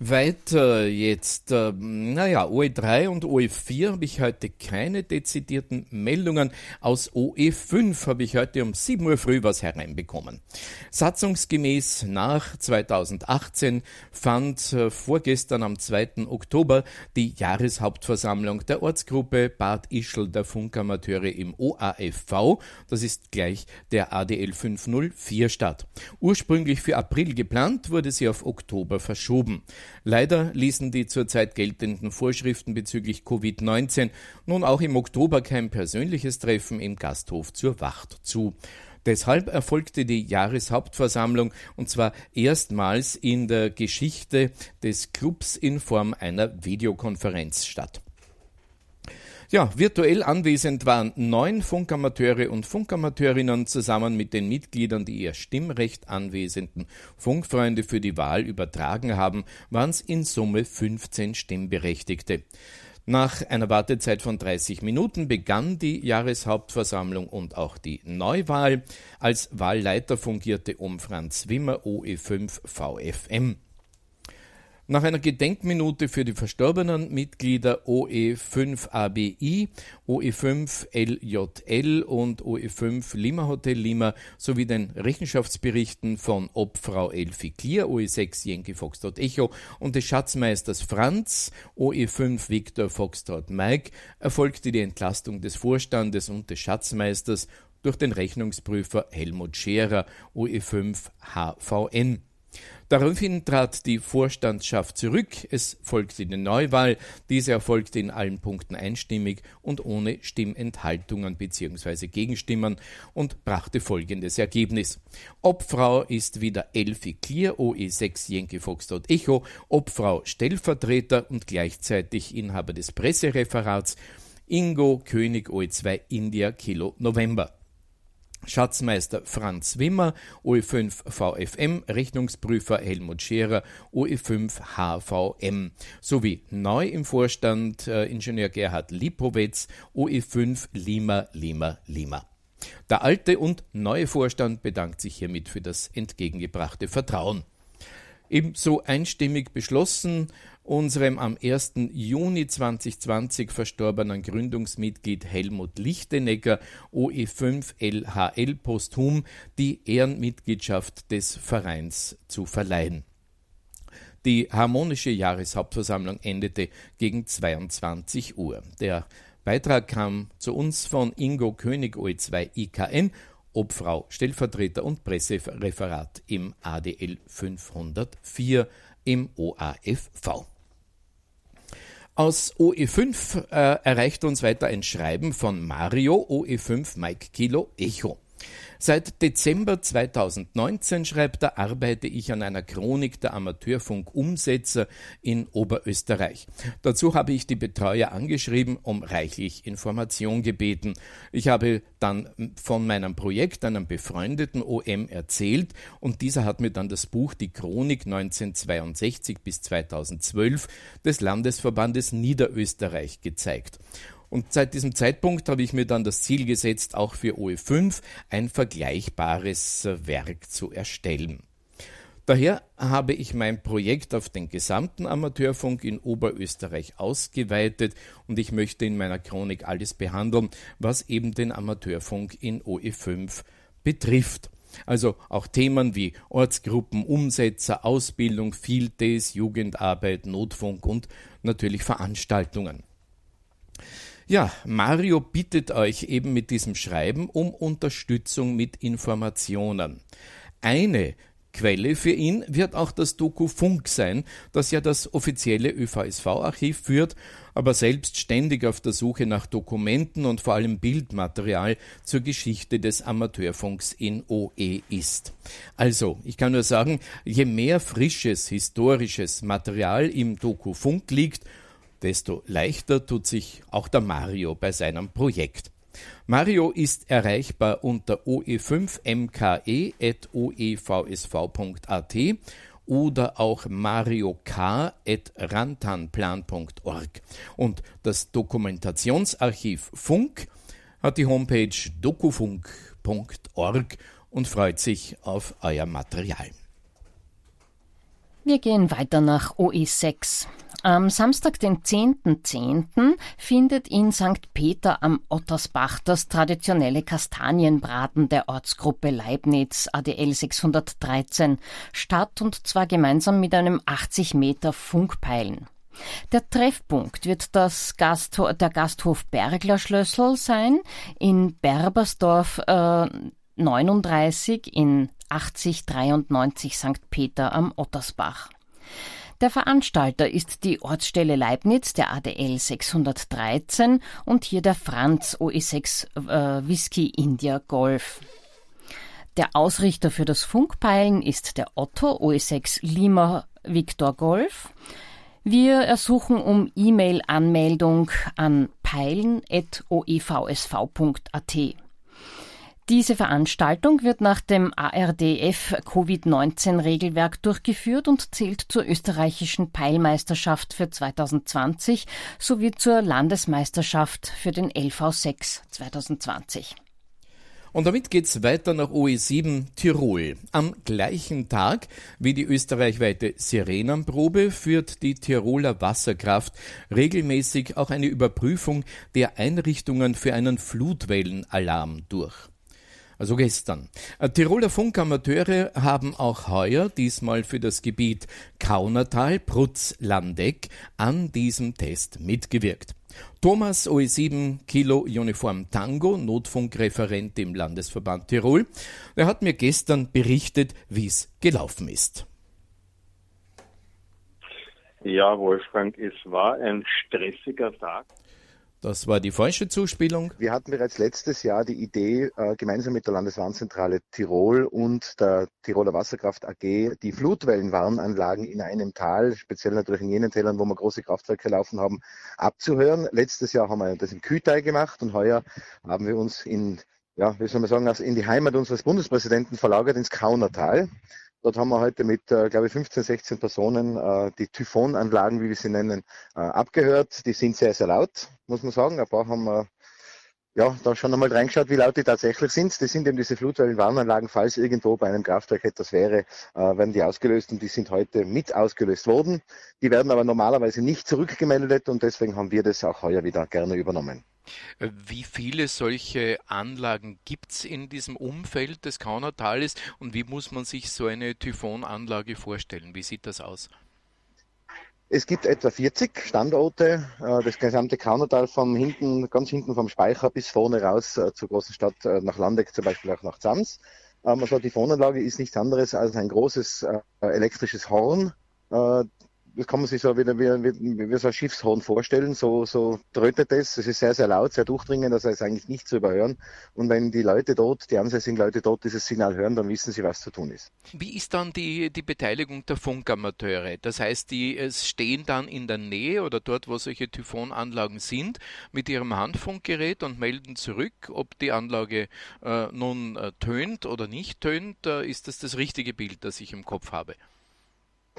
Weiter jetzt, äh, naja, OE3 und OE4 habe ich heute keine dezidierten Meldungen. Aus OE5 habe ich heute um 7 Uhr früh was hereinbekommen. Satzungsgemäß nach 2018 fand äh, vorgestern am 2. Oktober die Jahreshauptversammlung der Ortsgruppe Bad Ischl der Funkamateure im OAFV, das ist gleich der ADL 504 statt. Ursprünglich für April geplant, wurde sie auf Oktober verschoben. Leider ließen die zurzeit geltenden Vorschriften bezüglich Covid-19 nun auch im Oktober kein persönliches Treffen im Gasthof zur Wacht zu. Deshalb erfolgte die Jahreshauptversammlung und zwar erstmals in der Geschichte des Clubs in Form einer Videokonferenz statt. Ja, virtuell anwesend waren neun Funkamateure und Funkamateurinnen zusammen mit den Mitgliedern, die ihr Stimmrecht anwesenden Funkfreunde für die Wahl übertragen haben, waren es in Summe 15 Stimmberechtigte. Nach einer Wartezeit von 30 Minuten begann die Jahreshauptversammlung und auch die Neuwahl. Als Wahlleiter fungierte um Franz Wimmer OE5 VFM. Nach einer Gedenkminute für die verstorbenen Mitglieder OE5ABI, OE5LJL und OE5 Lima Hotel Lima sowie den Rechenschaftsberichten von Obfrau Elfi Clear, OE6 Yankee Foxtrot Echo und des Schatzmeisters Franz, OE5 Victor Foxtrot Mike, erfolgte die Entlastung des Vorstandes und des Schatzmeisters durch den Rechnungsprüfer Helmut Scherer, OE5 HVN. Daraufhin trat die Vorstandschaft zurück, es folgte die Neuwahl, diese erfolgte in allen Punkten einstimmig und ohne Stimmenthaltungen bzw. Gegenstimmen und brachte folgendes Ergebnis. Obfrau ist wieder Elfi Clear, OE6 Yankee Foxtrot Echo, Obfrau Stellvertreter und gleichzeitig Inhaber des Pressereferats Ingo König OE2 India Kilo November. Schatzmeister Franz Wimmer, OE5 VFM, Rechnungsprüfer Helmut Scherer, OE5 HVM, sowie neu im Vorstand äh, Ingenieur Gerhard Lipowetz, OE5 Lima Lima Lima. Der alte und neue Vorstand bedankt sich hiermit für das entgegengebrachte Vertrauen. Ebenso einstimmig beschlossen unserem am 1. Juni 2020 verstorbenen Gründungsmitglied Helmut Lichtenegger OE5 LHL posthum die Ehrenmitgliedschaft des Vereins zu verleihen. Die harmonische Jahreshauptversammlung endete gegen 22 Uhr. Der Beitrag kam zu uns von Ingo König OE2 IKN, Obfrau, Stellvertreter und Pressereferat im ADL 504 im OAFV. Aus OE5 äh, erreicht uns weiter ein Schreiben von Mario OE5 Mike Kilo Echo. Seit Dezember 2019, schreibt er, arbeite ich an einer Chronik der Amateurfunk-Umsetzer in Oberösterreich. Dazu habe ich die Betreuer angeschrieben, um reichlich Information gebeten. Ich habe dann von meinem Projekt einem befreundeten OM erzählt und dieser hat mir dann das Buch Die Chronik 1962 bis 2012 des Landesverbandes Niederösterreich gezeigt. Und seit diesem Zeitpunkt habe ich mir dann das Ziel gesetzt, auch für OE5 ein vergleichbares äh, Werk zu erstellen. Daher habe ich mein Projekt auf den gesamten Amateurfunk in Oberösterreich ausgeweitet und ich möchte in meiner Chronik alles behandeln, was eben den Amateurfunk in OE5 betrifft. Also auch Themen wie Ortsgruppen, Umsetzer, Ausbildung, Field Days, Jugendarbeit, Notfunk und natürlich Veranstaltungen. Ja, Mario bittet euch eben mit diesem Schreiben um Unterstützung mit Informationen. Eine Quelle für ihn wird auch das Doku Funk sein, das ja das offizielle ÖVSV-Archiv führt, aber selbst ständig auf der Suche nach Dokumenten und vor allem Bildmaterial zur Geschichte des Amateurfunks in OE ist. Also, ich kann nur sagen, je mehr frisches, historisches Material im Doku Funk liegt, desto leichter tut sich auch der Mario bei seinem Projekt. Mario ist erreichbar unter oe5mke.oevsv.at oder auch mariok.rantanplan.org. Und das Dokumentationsarchiv Funk hat die Homepage dokufunk.org und freut sich auf euer Material. Wir gehen weiter nach OE6. Am Samstag, den 10.10., .10., findet in St. Peter am Ottersbach das traditionelle Kastanienbraten der Ortsgruppe Leibniz ADL 613 statt und zwar gemeinsam mit einem 80 Meter Funkpeilen. Der Treffpunkt wird das Gastho der Gasthof Bergler Schlössl sein in Berbersdorf äh, 39 in 8093 St. Peter am Ottersbach. Der Veranstalter ist die Ortsstelle Leibniz der ADL 613 und hier der Franz OE6 äh, Whisky India Golf. Der Ausrichter für das Funkpeilen ist der Otto OE6 Lima Victor Golf. Wir ersuchen um E-Mail-Anmeldung an peilen.oevsv.at. Diese Veranstaltung wird nach dem ARDF Covid-19-Regelwerk durchgeführt und zählt zur österreichischen Peilmeisterschaft für 2020 sowie zur Landesmeisterschaft für den LV6 2020. Und damit geht's weiter nach OE7 Tirol. Am gleichen Tag wie die österreichweite Sirenenprobe führt die Tiroler Wasserkraft regelmäßig auch eine Überprüfung der Einrichtungen für einen Flutwellenalarm durch. Also gestern. Äh, Tiroler Funkamateure haben auch heuer, diesmal für das Gebiet Kaunertal, Prutz, Landeck, an diesem Test mitgewirkt. Thomas OE7 Kilo Uniform Tango, Notfunkreferent im Landesverband Tirol. Er hat mir gestern berichtet, wie es gelaufen ist. Ja, Wolfgang, es war ein stressiger Tag. Das war die falsche Zuspielung. Wir hatten bereits letztes Jahr die Idee, äh, gemeinsam mit der Landeswarnzentrale Tirol und der Tiroler Wasserkraft AG die Flutwellenwarnanlagen in einem Tal, speziell natürlich in jenen Tälern, wo wir große Kraftwerke laufen haben, abzuhören. Letztes Jahr haben wir das im Kühtei gemacht und heuer haben wir uns in, ja, wie soll man sagen, in die Heimat unseres Bundespräsidenten verlagert, ins Kaunertal. Dort haben wir heute mit, äh, glaube ich, 15, 16 Personen äh, die Typhonanlagen, wie wir sie nennen, äh, abgehört. Die sind sehr, sehr laut, muss man sagen. Ein paar haben wir ja, da schon einmal reingeschaut, wie laut die tatsächlich sind. Das sind eben diese Flutwellenwarnanlagen, falls irgendwo bei einem Kraftwerk etwas wäre, äh, werden die ausgelöst und die sind heute mit ausgelöst worden. Die werden aber normalerweise nicht zurückgemeldet und deswegen haben wir das auch heuer wieder gerne übernommen. Wie viele solche Anlagen gibt es in diesem Umfeld des Kaunertales und wie muss man sich so eine Typhonanlage vorstellen? Wie sieht das aus? Es gibt etwa 40 Standorte, äh, das gesamte Kaunertal von hinten, ganz hinten vom Speicher bis vorne raus äh, zur großen Stadt äh, nach Landeck, zum Beispiel auch nach Zams. Ähm, also die Typhonanlage ist nichts anderes als ein großes elektrisches Horn, das kann man sich so wieder wie, wie, so ein Schiffshorn vorstellen. So, so trötet es. Es ist sehr, sehr laut, sehr durchdringend, also ist eigentlich nicht zu überhören. Und wenn die Leute dort, die ansässigen Leute dort dieses Signal hören, dann wissen sie, was zu tun ist. Wie ist dann die, die Beteiligung der Funkamateure? Das heißt, die stehen dann in der Nähe oder dort, wo solche Typhonanlagen sind, mit ihrem Handfunkgerät und melden zurück, ob die Anlage äh, nun äh, tönt oder nicht tönt. Äh, ist das das richtige Bild, das ich im Kopf habe?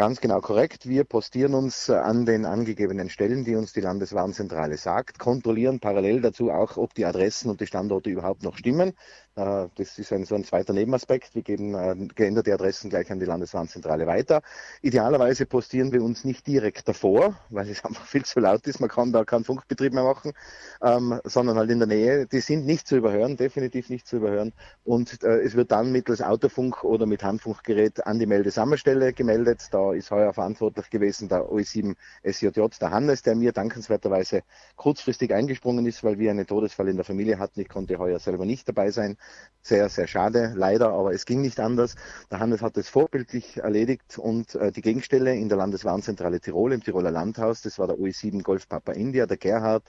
Ganz genau korrekt. Wir postieren uns äh, an den angegebenen Stellen, die uns die Landeswarnzentrale sagt, kontrollieren parallel dazu auch, ob die Adressen und die Standorte überhaupt noch stimmen. Äh, das ist ein, so ein zweiter Nebenaspekt. Wir geben äh, geänderte Adressen gleich an die Landeswarnzentrale weiter. Idealerweise postieren wir uns nicht direkt davor, weil es einfach viel zu laut ist. Man kann da keinen Funkbetrieb mehr machen, ähm, sondern halt in der Nähe. Die sind nicht zu überhören, definitiv nicht zu überhören. Und äh, es wird dann mittels Autofunk oder mit Handfunkgerät an die Meldesammelstelle gemeldet. Da ist heuer verantwortlich gewesen der OE7 SJJ, der Hannes, der mir dankenswerterweise kurzfristig eingesprungen ist, weil wir einen Todesfall in der Familie hatten. Ich konnte heuer selber nicht dabei sein. Sehr, sehr schade, leider, aber es ging nicht anders. Der Hannes hat es vorbildlich erledigt und äh, die Gegenstelle in der Landeswarnzentrale Tirol im Tiroler Landhaus, das war der OE7 Golf Papa India, der Gerhard,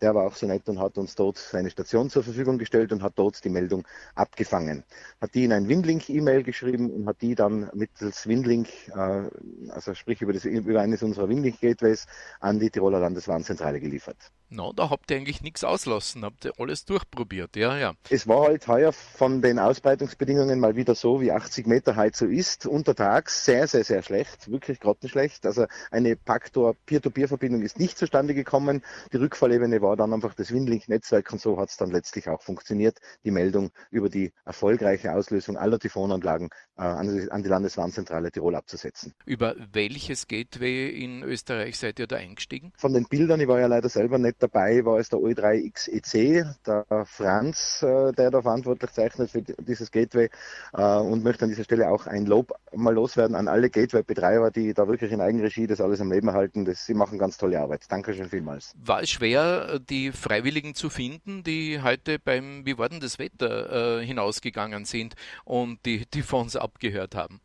der war auch so nett und hat uns dort seine Station zur Verfügung gestellt und hat dort die Meldung abgefangen. Hat die in ein Winlink-E-Mail geschrieben und hat die dann mittels Winlink, äh, also sprich über, das, über eines unserer Winlink-Gateways, an die Tiroler Landeswarnzentrale geliefert. No, da habt ihr eigentlich nichts auslassen, habt ihr alles durchprobiert, ja, ja. Es war halt heuer von den Ausbreitungsbedingungen mal wieder so, wie 80 Meter halt so ist, untertags sehr, sehr, sehr schlecht, wirklich grottenschlecht. Also eine Paktor Peer-to-Peer-Verbindung ist nicht zustande gekommen. Die Rückfallebene war dann einfach das Winlink-Netzwerk und so hat es dann letztlich auch funktioniert, die Meldung über die erfolgreiche Auslösung aller Typhonanlagen äh, an, an die Landeswarnzentrale Tirol abzusetzen. Über welches Gateway in Österreich seid ihr da eingestiegen? Von den Bildern, ich war ja leider selber nicht dabei, war es der OE3XEC, der Franz, äh, der da verantwortlich zeichnet für dieses Gateway äh, und möchte an dieser Stelle auch ein Lob mal loswerden an alle Gateway-Betreiber, die da wirklich in Eigenregie das alles am Leben halten. Das, sie machen ganz tolle Arbeit. Dankeschön vielmals. War es schwer, die Freiwilligen zu finden, die heute beim, wie war denn das Wetter, äh, hinausgegangen sind und die, die Fonds abgehört haben?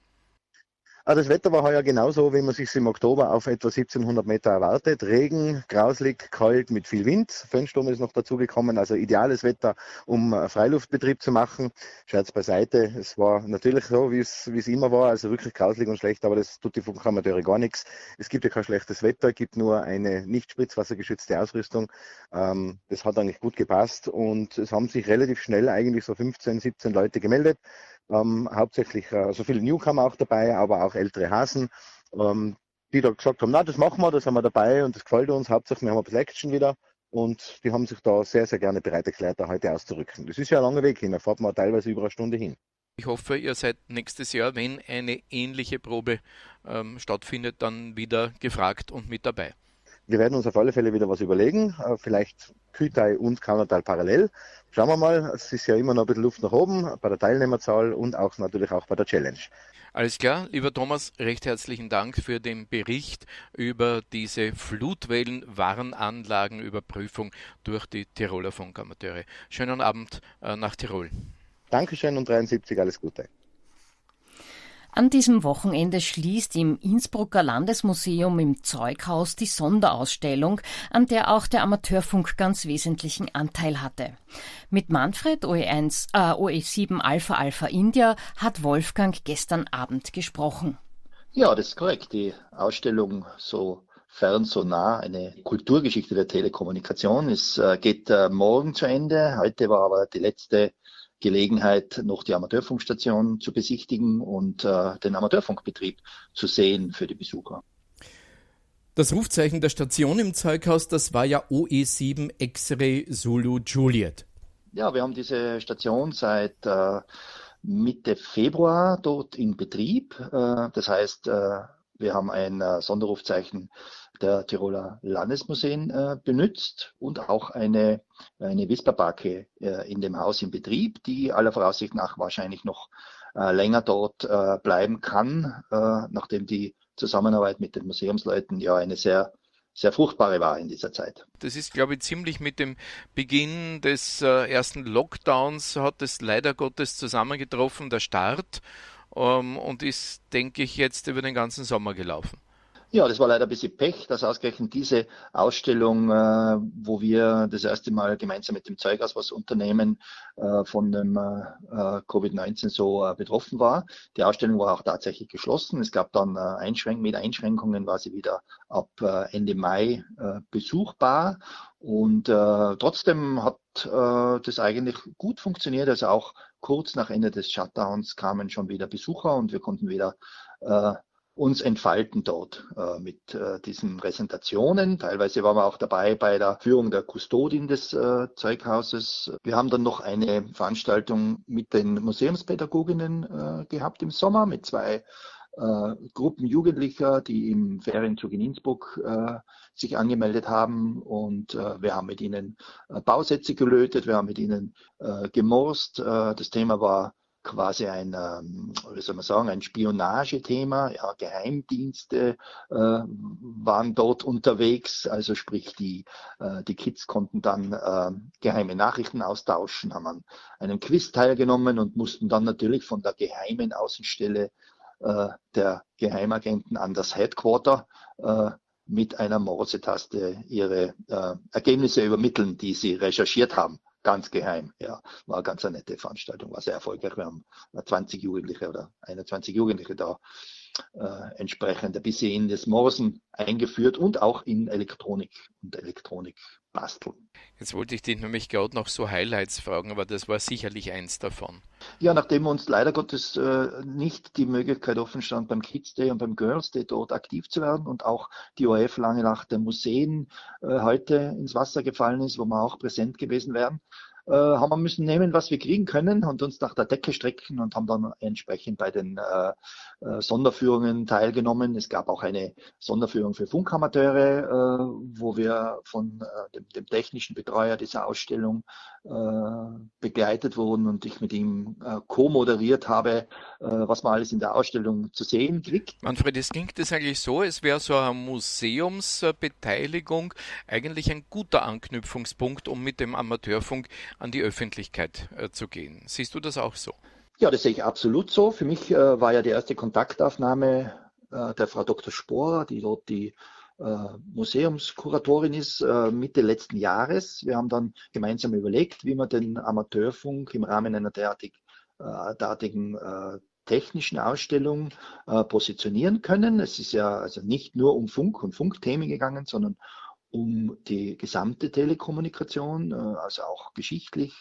Ah, das Wetter war heuer genauso, wie man sich im Oktober auf etwa 1700 Meter erwartet. Regen, grauslig, kalt mit viel Wind. Föhnsturm ist noch dazugekommen, also ideales Wetter, um äh, Freiluftbetrieb zu machen. Scherz beiseite. Es war natürlich so, wie es, es immer war, also wirklich grauslig und schlecht, aber das tut die Funkamateure gar nichts. Es gibt ja kein schlechtes Wetter, gibt nur eine nicht spritzwassergeschützte Ausrüstung. Ähm, das hat eigentlich gut gepasst und es haben sich relativ schnell eigentlich so 15, 17 Leute gemeldet ähm, hauptsächlich äh, so viele Newcomer auch dabei, aber auch ältere Hasen, ähm, die da gesagt haben, na, das machen wir, das haben wir dabei und das gefällt uns, hauptsächlich wir haben ein bisschen Action wieder Und die haben sich da sehr, sehr gerne bereit erklärt, da heute auszurücken. Das ist ja ein langer Weg hin, da fährt man teilweise über eine Stunde hin. Ich hoffe, ihr seid nächstes Jahr, wenn eine ähnliche Probe ähm, stattfindet, dann wieder gefragt und mit dabei. Wir werden uns auf alle Fälle wieder was überlegen. Äh, vielleicht Kütai und Kaunertal parallel. Schauen wir mal, es ist ja immer noch ein bisschen Luft nach oben bei der Teilnehmerzahl und auch natürlich auch bei der Challenge. Alles klar, lieber Thomas, recht herzlichen Dank für den Bericht über diese Flutwellenwarnanlagenüberprüfung durch die Tiroler Funkamateure. Schönen Abend äh, nach Tirol. Dankeschön und 73, alles Gute. An diesem Wochenende schließt im Innsbrucker Landesmuseum im Zeughaus die Sonderausstellung, an der auch der Amateurfunk ganz wesentlichen Anteil hatte. Mit Manfred OE1, äh, OE7 Alpha Alpha India hat Wolfgang gestern Abend gesprochen. Ja, das ist korrekt. Die Ausstellung so fern, so nah, eine Kulturgeschichte der Telekommunikation. Es äh, geht äh, morgen zu Ende. Heute war aber die letzte Gelegenheit, noch die Amateurfunkstation zu besichtigen und äh, den Amateurfunkbetrieb zu sehen für die Besucher. Das Rufzeichen der Station im Zeughaus, das war ja OE7 X-Ray Zulu Juliet. Ja, wir haben diese Station seit äh, Mitte Februar dort in Betrieb. Äh, das heißt, äh, wir haben ein äh, Sonderrufzeichen der Tiroler Landesmuseen äh, benutzt und auch eine, eine Wisperbarke äh, in dem Haus in Betrieb, die aller Voraussicht nach wahrscheinlich noch äh, länger dort äh, bleiben kann, äh, nachdem die Zusammenarbeit mit den Museumsleuten ja eine sehr sehr fruchtbare war in dieser Zeit. Das ist, glaube ich, ziemlich mit dem Beginn des äh, ersten Lockdowns hat es leider Gottes zusammengetroffen, der Start, ähm, und ist, denke ich, jetzt über den ganzen Sommer gelaufen. Ja, das war leider ein bisschen Pech, dass ausgerechnet diese Ausstellung, äh, wo wir das erste Mal gemeinsam mit dem Zeughaus was unternehmen, äh, von dem äh, äh Covid-19 so äh, betroffen war. Die Ausstellung war auch tatsächlich geschlossen. Es gab dann äh, Einschränkungen, mit Einschränkungen war sie wieder ab Ende Mai besuchbar. Und trotzdem hat das eigentlich gut funktioniert. Also auch kurz nach Ende des Shutdowns kamen schon wieder Besucher und wir konnten wieder uns entfalten dort äh, mit äh, diesen Präsentationen. Teilweise waren wir auch dabei bei der Führung der Kustodin des äh, Zeughauses. Wir haben dann noch eine Veranstaltung mit den Museumspädagoginnen äh, gehabt im Sommer mit zwei äh, Gruppen Jugendlicher, die im Ferienzug in Innsbruck äh, sich angemeldet haben und wir haben mit ihnen Bausätze gelötet, wir haben mit ihnen gemorst. Das Thema war quasi ein, ähm, wie soll man sagen, ein Spionagethema. Ja, Geheimdienste äh, waren dort unterwegs, also sprich die, äh, die Kids konnten dann äh, geheime Nachrichten austauschen, haben an einem Quiz teilgenommen und mussten dann natürlich von der geheimen Außenstelle äh, der Geheimagenten an das Headquarter äh, mit einer Morsetaste ihre äh, Ergebnisse übermitteln, die sie recherchiert haben ganz geheim. Ja, war ganz eine nette Veranstaltung, war sehr erfolgreich. Wir haben 20 Jugendliche oder 21 Jugendliche da äh, entsprechend ein bisschen in das Morsen eingeführt und auch in Elektronik und Elektronik basteln. Jetzt wollte ich dich nämlich gerade noch so Highlights fragen, aber das war sicherlich eins davon. Ja, nachdem uns leider Gottes äh, nicht die Möglichkeit offen stand, beim Kids Day und beim Girls Day dort aktiv zu werden und auch die ORF lange nach den Museen äh, heute ins Wasser gefallen ist, wo wir auch präsent gewesen wären, äh, haben wir müssen nehmen, was wir kriegen können und uns nach der Decke strecken und haben dann entsprechend bei den äh, Sonderführungen teilgenommen. Es gab auch eine Sonderführung für Funkamateure, äh, wo wir von äh, dem, dem, technischen Betreuer dieser Ausstellung äh, begleitet wurden und ich mit ihm co-moderiert habe, was man alles in der Ausstellung zu sehen kriegt. Manfred, es klingt das eigentlich so, es wäre so eine Museumsbeteiligung eigentlich ein guter Anknüpfungspunkt, um mit dem Amateurfunk an die Öffentlichkeit äh, zu gehen. Siehst du das auch so? Ja, das sehe ich absolut so. Für mich äh, war ja die erste Kontaktaufnahme äh, der Frau Dr. Sporer, die dort die äh, Museumskuratorin ist, äh, Mitte letzten Jahres. Wir haben dann gemeinsam überlegt, wie man den Amateurfunk im Rahmen einer derartig, äh, derartigen technischen Ausstellung positionieren können. Es ist ja also nicht nur um Funk und Funkthemen gegangen, sondern um die gesamte Telekommunikation, also auch geschichtlich,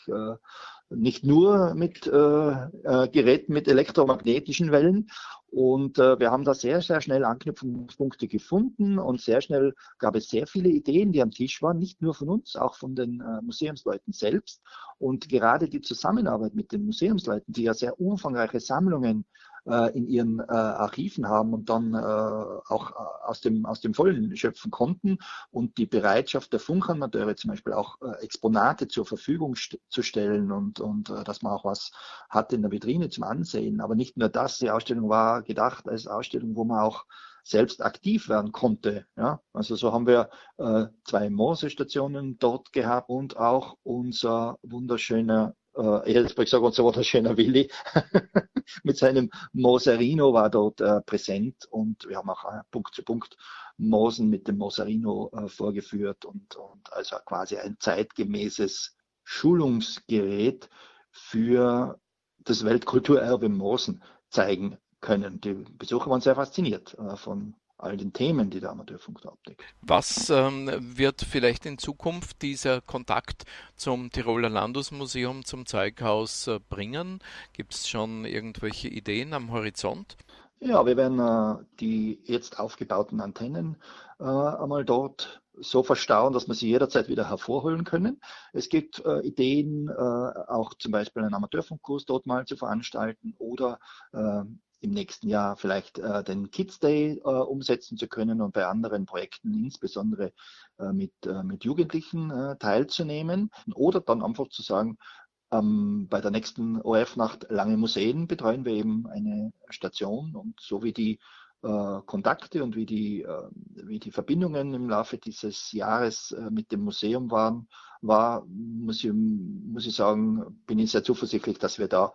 nicht nur mit Geräten mit elektromagnetischen Wellen. Und wir haben da sehr, sehr schnell Anknüpfungspunkte gefunden und sehr schnell gab es sehr viele Ideen, die am Tisch waren, nicht nur von uns, auch von den Museumsleuten selbst. Und gerade die Zusammenarbeit mit den Museumsleuten, die ja sehr umfangreiche Sammlungen äh, in ihren äh, Archiven haben und dann äh, auch äh, aus dem, aus dem Vollen schöpfen konnten und die Bereitschaft der Funkamateure zum Beispiel auch äh, Exponate zur Verfügung st zu stellen und, und äh, dass man auch was hat in der Vitrine zum Ansehen. Aber nicht nur das, die Ausstellung war gedacht als Ausstellung, wo man auch selbst aktiv werden konnte. Ja? Also so haben wir äh, zwei Morsestationen dort gehabt und auch unser wunderschöner äh, ich hätte gesagt, unser wunderschöner Willi mit seinem Moserino war dort äh, präsent und wir haben auch äh, Punkt zu Punkt Mosen mit dem Moserino äh, vorgeführt und, und also quasi ein zeitgemäßes Schulungsgerät für das Weltkulturerbe Mosen zeigen können. Die Besucher waren sehr fasziniert äh, von all den Themen, die der Amateurfunk da abdeckt. Was ähm, wird vielleicht in Zukunft dieser Kontakt zum Tiroler Landesmuseum, zum Zeughaus äh, bringen? Gibt es schon irgendwelche Ideen am Horizont? Ja, wir werden äh, die jetzt aufgebauten Antennen äh, einmal dort so verstauen, dass wir sie jederzeit wieder hervorholen können. Es gibt äh, Ideen, äh, auch zum Beispiel einen Amateurfunkkurs dort mal zu veranstalten oder äh, im nächsten Jahr vielleicht äh, den Kids Day äh, umsetzen zu können und bei anderen Projekten, insbesondere äh, mit, äh, mit Jugendlichen, äh, teilzunehmen. Oder dann einfach zu sagen, ähm, bei der nächsten OF-Nacht Lange Museen betreuen wir eben eine Station und so wie die äh, Kontakte und wie die, wie die Verbindungen im Laufe dieses Jahres mit dem Museum waren, war, muss ich, muss ich sagen, bin ich sehr zuversichtlich, dass wir da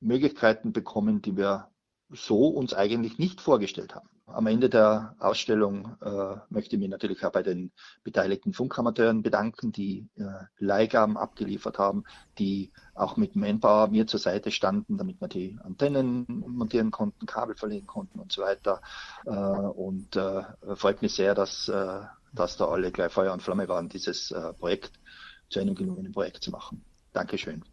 Möglichkeiten bekommen, die wir so uns eigentlich nicht vorgestellt haben. Am Ende der Ausstellung äh, möchte ich mich natürlich auch bei den beteiligten Funkamateuren bedanken, die äh, Leihgaben abgeliefert haben, die auch mit Manpower mir zur Seite standen, damit wir die Antennen montieren konnten, Kabel verlegen konnten und so weiter. Äh, und äh, freut mich sehr, dass, äh, dass da alle gleich Feuer und Flamme waren, dieses äh, Projekt zu einem gelungenen Projekt zu machen. Dankeschön.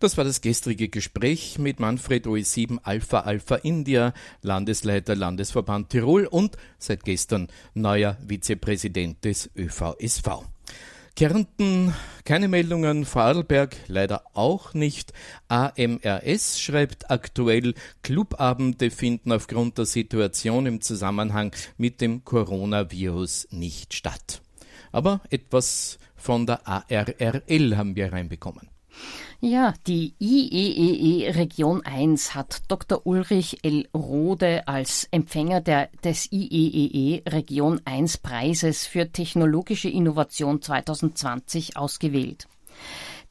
Das war das gestrige Gespräch mit Manfred OE7 Alpha Alpha India, Landesleiter Landesverband Tirol und seit gestern neuer Vizepräsident des ÖVSV. Kärnten keine Meldungen, Vorarlberg leider auch nicht. AMRS schreibt aktuell, Clubabende finden aufgrund der Situation im Zusammenhang mit dem Coronavirus nicht statt. Aber etwas von der ARRL haben wir reinbekommen. Ja, die IEEE e Region 1 hat Dr. Ulrich L. Rode als Empfänger der, des IEEE e Region 1 Preises für technologische Innovation 2020 ausgewählt.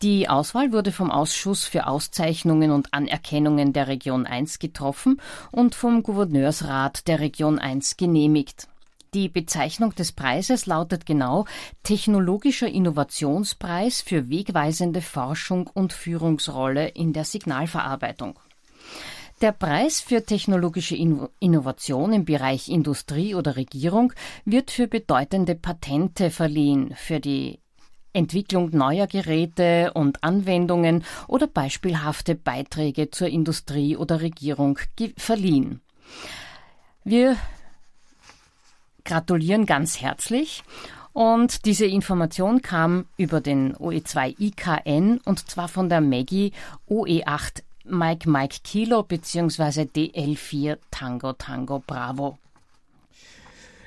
Die Auswahl wurde vom Ausschuss für Auszeichnungen und Anerkennungen der Region 1 getroffen und vom Gouverneursrat der Region 1 genehmigt. Die Bezeichnung des Preises lautet genau Technologischer Innovationspreis für wegweisende Forschung und Führungsrolle in der Signalverarbeitung. Der Preis für technologische Innovation im Bereich Industrie oder Regierung wird für bedeutende Patente verliehen, für die Entwicklung neuer Geräte und Anwendungen oder beispielhafte Beiträge zur Industrie oder Regierung verliehen. Wir gratulieren ganz herzlich. Und diese Information kam über den OE2 IKN und zwar von der Maggie OE8 Mike Mike Kilo bzw. DL4 Tango Tango Bravo.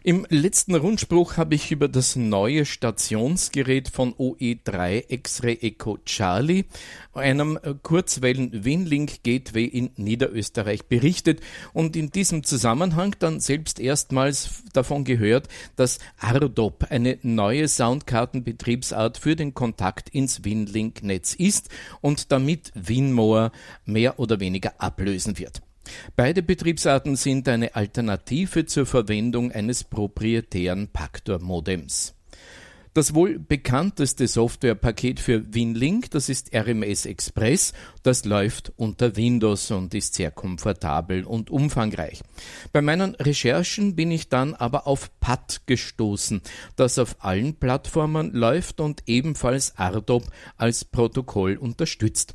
Im letzten Rundspruch habe ich über das neue Stationsgerät von OE3 X-Ray Echo Charlie, einem Kurzwellen-Winlink Gateway in Niederösterreich berichtet und in diesem Zusammenhang dann selbst erstmals davon gehört, dass RDOP eine neue Soundkartenbetriebsart für den Kontakt ins Winlink-Netz ist und damit Winmore mehr oder weniger ablösen wird. Beide Betriebsarten sind eine Alternative zur Verwendung eines proprietären Paktor-Modems. Das wohl bekannteste Softwarepaket für Winlink, das ist RMS Express. Das läuft unter Windows und ist sehr komfortabel und umfangreich. Bei meinen Recherchen bin ich dann aber auf PAT gestoßen, das auf allen Plattformen läuft und ebenfalls RDOP als Protokoll unterstützt.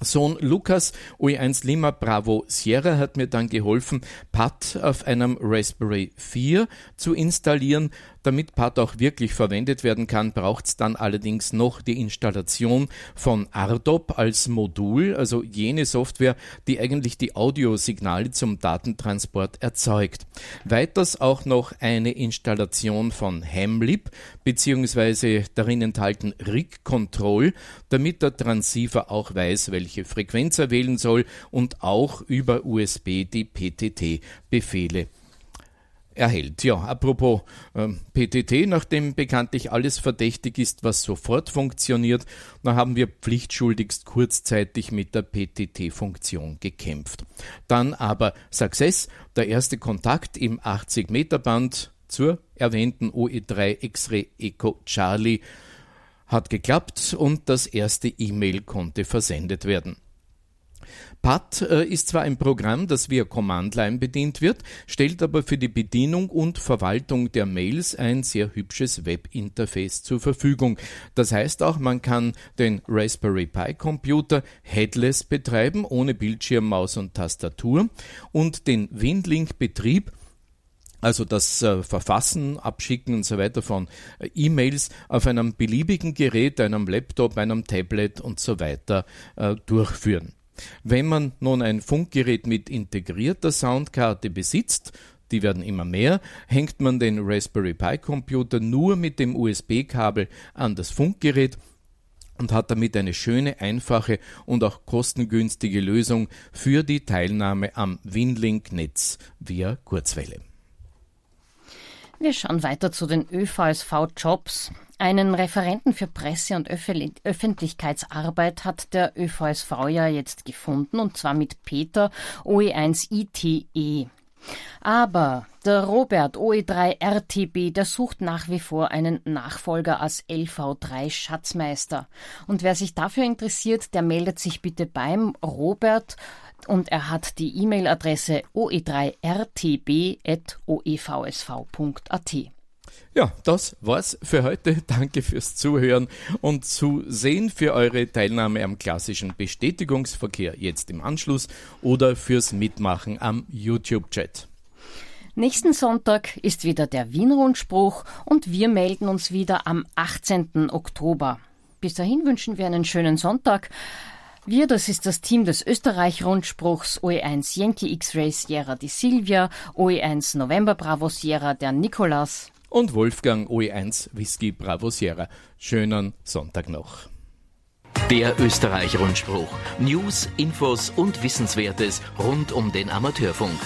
Sohn Lukas OE1 Lima Bravo Sierra hat mir dann geholfen, PAT auf einem Raspberry 4 zu installieren. Damit PAT auch wirklich verwendet werden kann, braucht es dann allerdings noch die Installation von RDOP als Modul, also jene Software, die eigentlich die Audiosignale zum Datentransport erzeugt. Weiters auch noch eine Installation von Hamlib beziehungsweise darin enthalten RIG Control, damit der Transceiver auch weiß, welche Frequenz er wählen soll und auch über USB die PTT-Befehle erhält. Ja, apropos ähm, PTT, nachdem bekanntlich alles verdächtig ist, was sofort funktioniert, da haben wir pflichtschuldigst kurzzeitig mit der PTT-Funktion gekämpft. Dann aber Success, der erste Kontakt im 80-Meter-Band zur erwähnten OE3 X-Ray Echo Charlie hat geklappt und das erste E-Mail konnte versendet werden. PAT äh, ist zwar ein Programm, das via Command-Line bedient wird, stellt aber für die Bedienung und Verwaltung der Mails ein sehr hübsches Webinterface zur Verfügung. Das heißt auch, man kann den Raspberry Pi Computer headless betreiben, ohne Bildschirm, Maus und Tastatur und den Winlink-Betrieb also das äh, Verfassen, Abschicken und so weiter von äh, E-Mails auf einem beliebigen Gerät, einem Laptop, einem Tablet und so weiter durchführen. Wenn man nun ein Funkgerät mit integrierter Soundkarte besitzt, die werden immer mehr, hängt man den Raspberry Pi Computer nur mit dem USB-Kabel an das Funkgerät und hat damit eine schöne, einfache und auch kostengünstige Lösung für die Teilnahme am Winlink-Netz via Kurzwelle. Wir schauen weiter zu den ÖVSV-Jobs. Einen Referenten für Presse- und Öffentlichkeitsarbeit hat der ÖVSV ja jetzt gefunden, und zwar mit Peter OE1ITE. Aber der Robert OE3RTB, der sucht nach wie vor einen Nachfolger als LV3 Schatzmeister. Und wer sich dafür interessiert, der meldet sich bitte beim Robert und er hat die E-Mail-Adresse oe3rtb.oevsv.at. Ja, das war's für heute. Danke fürs Zuhören und zu sehen für eure Teilnahme am klassischen Bestätigungsverkehr jetzt im Anschluss oder fürs Mitmachen am YouTube-Chat. Nächsten Sonntag ist wieder der Wien-Rundspruch und wir melden uns wieder am 18. Oktober. Bis dahin wünschen wir einen schönen Sonntag. Wir, das ist das Team des Österreich-Rundspruchs OE1 Yankee X-Ray Sierra die Silvia, OE1 November Bravo Sierra der Nikolas und Wolfgang OE1 Whisky Bravo Sierra. Schönen Sonntag noch. Der Österreich-Rundspruch. News, Infos und Wissenswertes rund um den Amateurfunk.